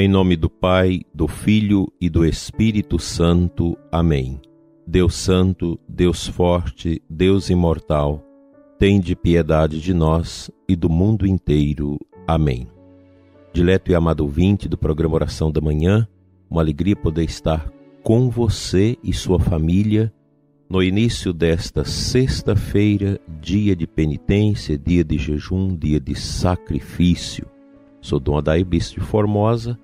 Em nome do Pai, do Filho e do Espírito Santo. Amém. Deus Santo, Deus Forte, Deus Imortal, de piedade de nós e do mundo inteiro. Amém. Dileto e amado ouvinte do programa Oração da Manhã, uma alegria poder estar com você e sua família no início desta sexta-feira, dia de penitência, dia de jejum, dia de sacrifício. Sou Dom Adair Bispo de Formosa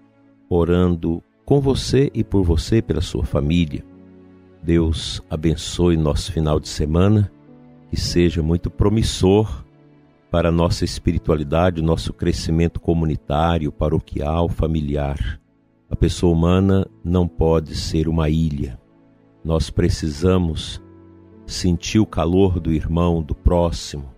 orando com você e por você, pela sua família. Deus abençoe nosso final de semana, que seja muito promissor para a nossa espiritualidade, nosso crescimento comunitário, paroquial, familiar. A pessoa humana não pode ser uma ilha. Nós precisamos sentir o calor do irmão, do próximo.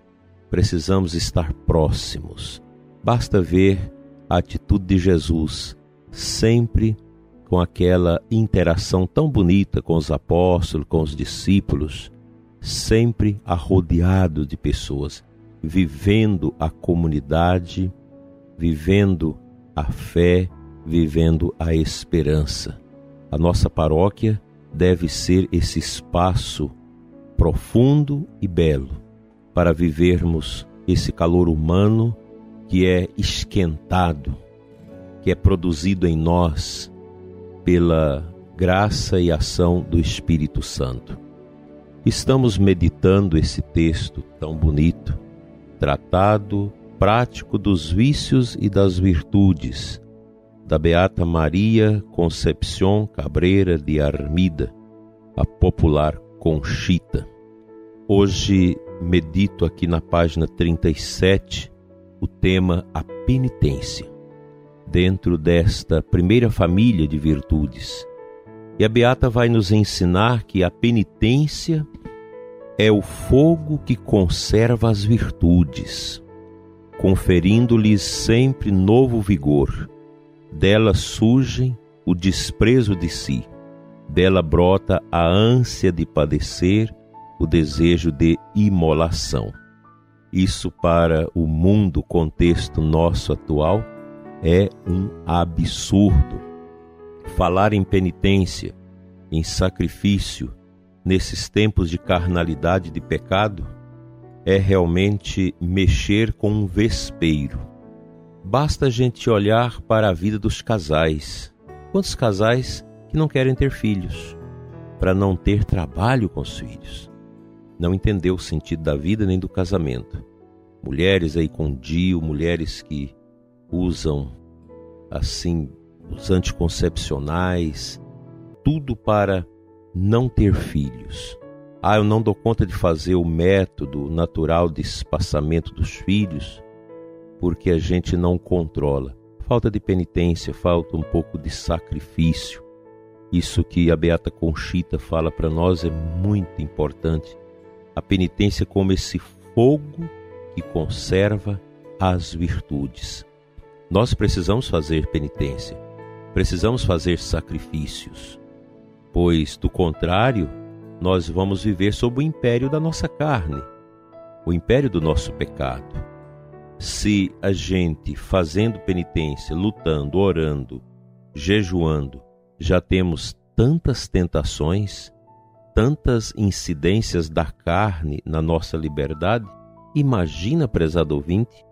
Precisamos estar próximos. Basta ver a atitude de Jesus sempre com aquela interação tão bonita com os apóstolos, com os discípulos, sempre arrodeado de pessoas, vivendo a comunidade, vivendo a fé, vivendo a esperança. A nossa paróquia deve ser esse espaço profundo e belo para vivermos esse calor humano que é esquentado que é produzido em nós pela graça e ação do Espírito Santo. Estamos meditando esse texto tão bonito, tratado prático dos vícios e das virtudes, da Beata Maria Concepción Cabreira de Armida, a popular Conchita. Hoje medito aqui na página 37 o tema A Penitência dentro desta primeira família de virtudes. E a Beata vai nos ensinar que a penitência é o fogo que conserva as virtudes, conferindo-lhes sempre novo vigor. Dela surgem o desprezo de si, dela brota a ânsia de padecer, o desejo de imolação. Isso para o mundo contexto nosso atual é um absurdo. Falar em penitência, em sacrifício, nesses tempos de carnalidade e de pecado, é realmente mexer com um vespeiro. Basta a gente olhar para a vida dos casais. Quantos casais que não querem ter filhos, para não ter trabalho com os filhos? Não entendeu o sentido da vida nem do casamento. Mulheres aí com Dio, mulheres que usam assim os anticoncepcionais, tudo para não ter filhos. Ah, eu não dou conta de fazer o método natural de espaçamento dos filhos porque a gente não controla. Falta de penitência, falta um pouco de sacrifício. Isso que a Beata Conchita fala para nós é muito importante. A penitência como esse fogo que conserva as virtudes. Nós precisamos fazer penitência, precisamos fazer sacrifícios, pois, do contrário, nós vamos viver sob o império da nossa carne, o império do nosso pecado. Se a gente, fazendo penitência, lutando, orando, jejuando, já temos tantas tentações, tantas incidências da carne na nossa liberdade, imagina, prezado ouvinte,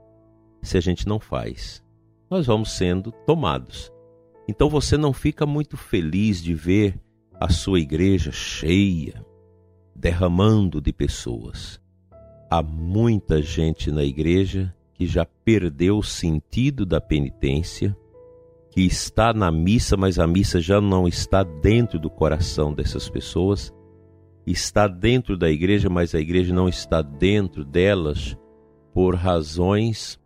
se a gente não faz nós vamos sendo tomados. Então você não fica muito feliz de ver a sua igreja cheia, derramando de pessoas. Há muita gente na igreja que já perdeu o sentido da penitência, que está na missa, mas a missa já não está dentro do coração dessas pessoas, está dentro da igreja, mas a igreja não está dentro delas por razões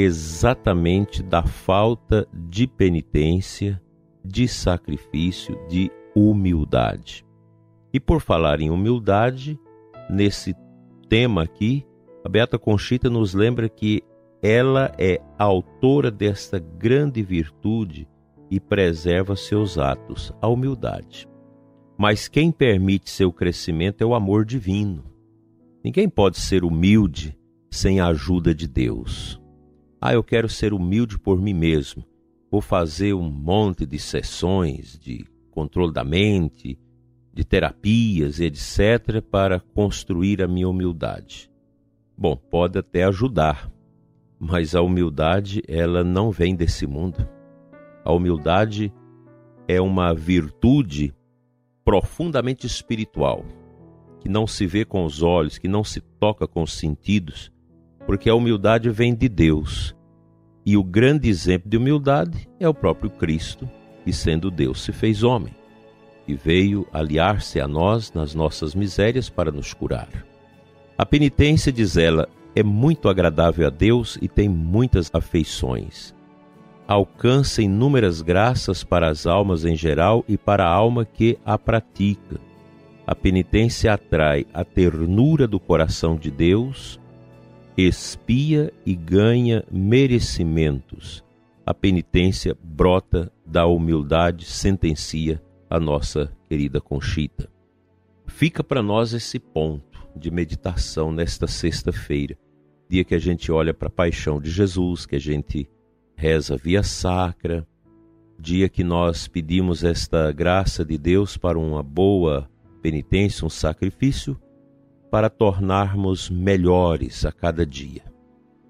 exatamente da falta de penitência, de sacrifício, de humildade. E por falar em humildade, nesse tema aqui, a Beata Conchita nos lembra que ela é autora desta grande virtude e preserva seus atos, a humildade. Mas quem permite seu crescimento é o amor divino. Ninguém pode ser humilde sem a ajuda de Deus. Ah, eu quero ser humilde por mim mesmo. vou fazer um monte de sessões de controle da mente, de terapias, etc., para construir a minha humildade. Bom, pode até ajudar, mas a humildade ela não vem desse mundo. A humildade é uma virtude profundamente espiritual, que não se vê com os olhos, que não se toca com os sentidos, porque a humildade vem de Deus. E o grande exemplo de humildade é o próprio Cristo, que sendo Deus se fez homem e veio aliar-se a nós nas nossas misérias para nos curar. A penitência, diz ela, é muito agradável a Deus e tem muitas afeições. Alcança inúmeras graças para as almas em geral e para a alma que a pratica. A penitência atrai a ternura do coração de Deus, expia e ganha merecimentos. A penitência brota da humildade, sentencia a nossa querida Conchita. Fica para nós esse ponto de meditação nesta sexta-feira, dia que a gente olha para a paixão de Jesus, que a gente reza via sacra, dia que nós pedimos esta graça de Deus para uma boa penitência, um sacrifício, para tornarmos melhores a cada dia.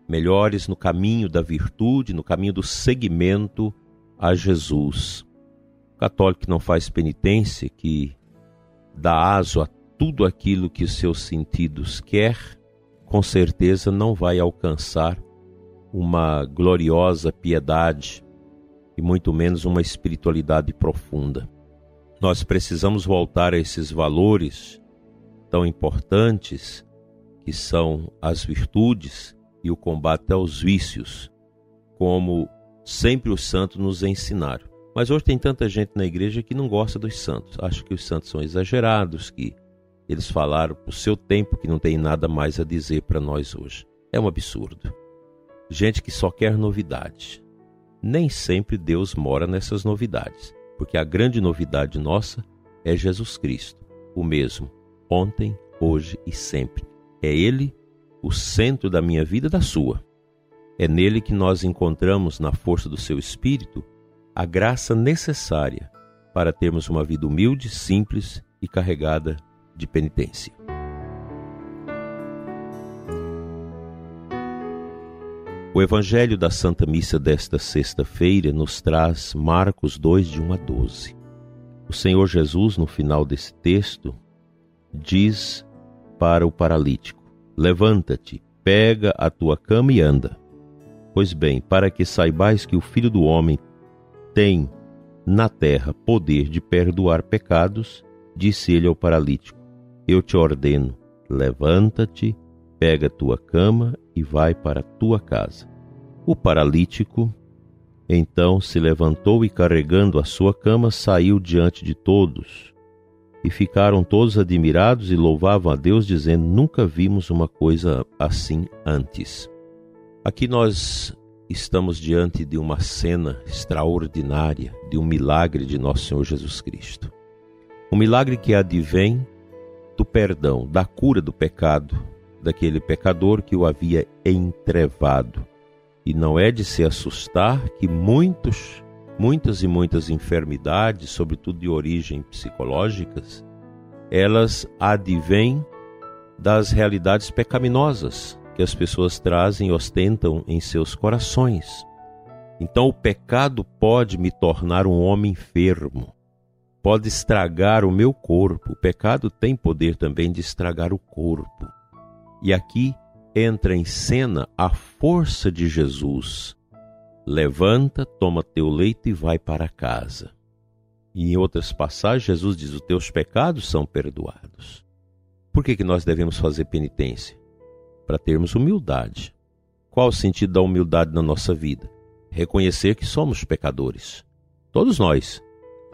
Melhores no caminho da virtude, no caminho do seguimento a Jesus católico que não faz penitência, que dá aso a tudo aquilo que seus sentidos quer, com certeza não vai alcançar uma gloriosa piedade e muito menos uma espiritualidade profunda. Nós precisamos voltar a esses valores tão importantes que são as virtudes e o combate aos vícios, como sempre os santos nos ensinaram. Mas hoje tem tanta gente na igreja que não gosta dos santos. Acha que os santos são exagerados, que eles falaram por seu tempo que não tem nada mais a dizer para nós hoje. É um absurdo. Gente que só quer novidade. Nem sempre Deus mora nessas novidades, porque a grande novidade nossa é Jesus Cristo, o mesmo, ontem, hoje e sempre. É Ele o centro da minha vida e da sua. É nele que nós encontramos, na força do seu Espírito, a graça necessária para termos uma vida humilde, simples e carregada de penitência. O Evangelho da Santa Missa desta sexta-feira nos traz Marcos 2, de 1 a 12. O Senhor Jesus, no final desse texto, diz para o paralítico: Levanta-te, pega a tua cama e anda. Pois bem, para que saibais que o Filho do Homem tem na terra poder de perdoar pecados, disse ele ao paralítico: Eu te ordeno, levanta-te, pega tua cama e vai para tua casa. O paralítico então se levantou e, carregando a sua cama, saiu diante de todos. E ficaram todos admirados e louvavam a Deus, dizendo: Nunca vimos uma coisa assim antes. Aqui nós estamos diante de uma cena extraordinária, de um milagre de nosso Senhor Jesus Cristo. Um milagre que advém do perdão, da cura do pecado, daquele pecador que o havia entrevado. E não é de se assustar que muitos, muitas e muitas enfermidades, sobretudo de origem psicológicas, elas advêm das realidades pecaminosas, que as pessoas trazem e ostentam em seus corações. Então o pecado pode me tornar um homem enfermo, pode estragar o meu corpo. O pecado tem poder também de estragar o corpo. E aqui entra em cena a força de Jesus. Levanta, toma teu leito e vai para casa. E em outras passagens, Jesus diz: Os teus pecados são perdoados. Por que, que nós devemos fazer penitência? para termos humildade. Qual o sentido da humildade na nossa vida? Reconhecer que somos pecadores. Todos nós,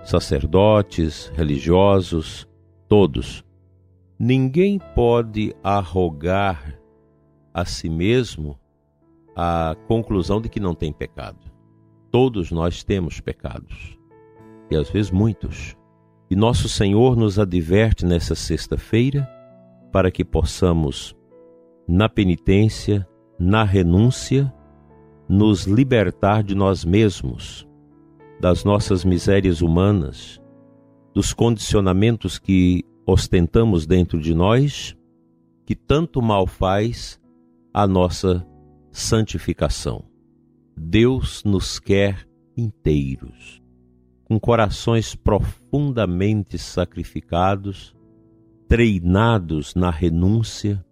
sacerdotes, religiosos, todos. Ninguém pode arrogar a si mesmo a conclusão de que não tem pecado. Todos nós temos pecados, e às vezes muitos. E nosso Senhor nos adverte nessa sexta-feira para que possamos na penitência, na renúncia, nos libertar de nós mesmos, das nossas misérias humanas, dos condicionamentos que ostentamos dentro de nós, que tanto mal faz a nossa santificação. Deus nos quer inteiros, com corações profundamente sacrificados, treinados na renúncia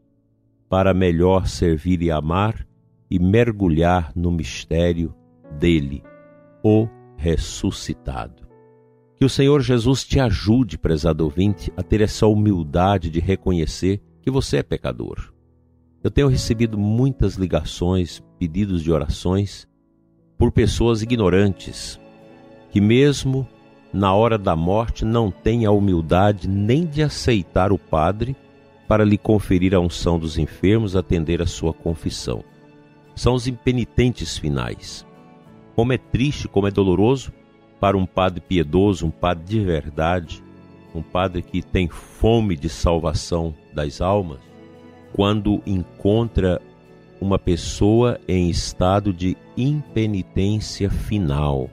para melhor servir e amar e mergulhar no mistério dele, o ressuscitado. Que o Senhor Jesus te ajude, prezado ouvinte, a ter essa humildade de reconhecer que você é pecador. Eu tenho recebido muitas ligações, pedidos de orações por pessoas ignorantes, que mesmo na hora da morte não têm a humildade nem de aceitar o Padre para lhe conferir a unção dos enfermos, atender a sua confissão. São os impenitentes finais. Como é triste, como é doloroso para um padre piedoso, um padre de verdade, um padre que tem fome de salvação das almas, quando encontra uma pessoa em estado de impenitência final.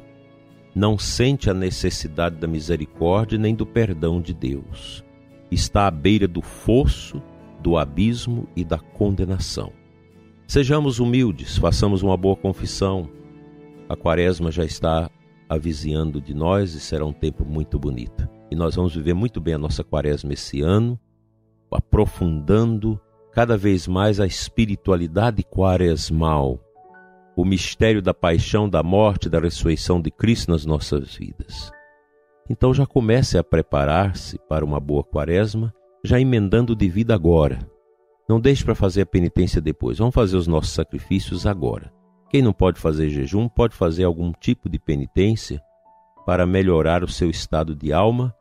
Não sente a necessidade da misericórdia nem do perdão de Deus está à beira do fosso, do abismo e da condenação. Sejamos humildes, façamos uma boa confissão. A quaresma já está avizinhando de nós e será um tempo muito bonito. E nós vamos viver muito bem a nossa quaresma esse ano, aprofundando cada vez mais a espiritualidade quaresmal, o mistério da paixão, da morte, da ressurreição de Cristo nas nossas vidas. Então já comece a preparar-se para uma boa quaresma, já emendando de vida agora. Não deixe para fazer a penitência depois. Vamos fazer os nossos sacrifícios agora. Quem não pode fazer jejum, pode fazer algum tipo de penitência para melhorar o seu estado de alma,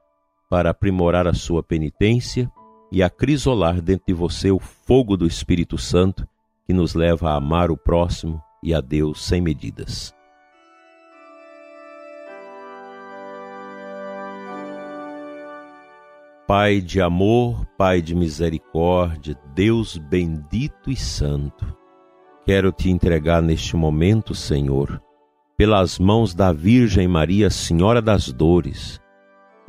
para aprimorar a sua penitência e acrisolar dentro de você o fogo do Espírito Santo que nos leva a amar o próximo e a Deus sem medidas. Pai de amor, Pai de misericórdia, Deus bendito e santo, quero te entregar neste momento, Senhor, pelas mãos da Virgem Maria, Senhora das Dores,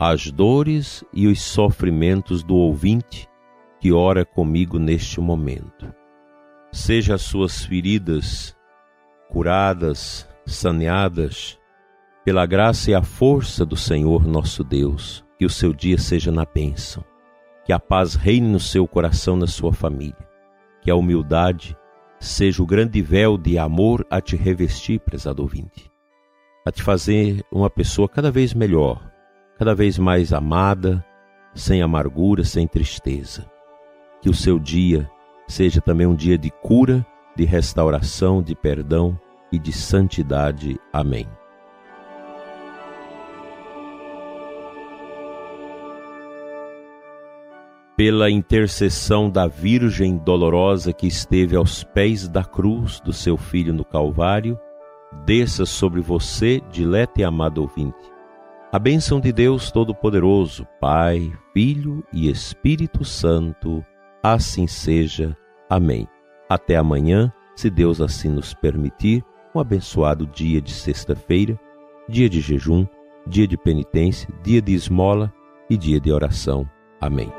as dores e os sofrimentos do ouvinte que ora comigo neste momento. Seja as suas feridas curadas, saneadas, pela graça e a força do Senhor nosso Deus que o seu dia seja na bênção, que a paz reine no seu coração, na sua família, que a humildade seja o grande véu de amor a te revestir, prezado ouvinte, a te fazer uma pessoa cada vez melhor, cada vez mais amada, sem amargura, sem tristeza. Que o seu dia seja também um dia de cura, de restauração, de perdão e de santidade. Amém. pela intercessão da Virgem dolorosa que esteve aos pés da cruz do seu Filho no Calvário, desça sobre você, dileto e amado ouvinte. A bênção de Deus Todo-Poderoso, Pai, Filho e Espírito Santo, assim seja. Amém. Até amanhã, se Deus assim nos permitir, um abençoado dia de sexta-feira, dia de jejum, dia de penitência, dia de esmola e dia de oração. Amém.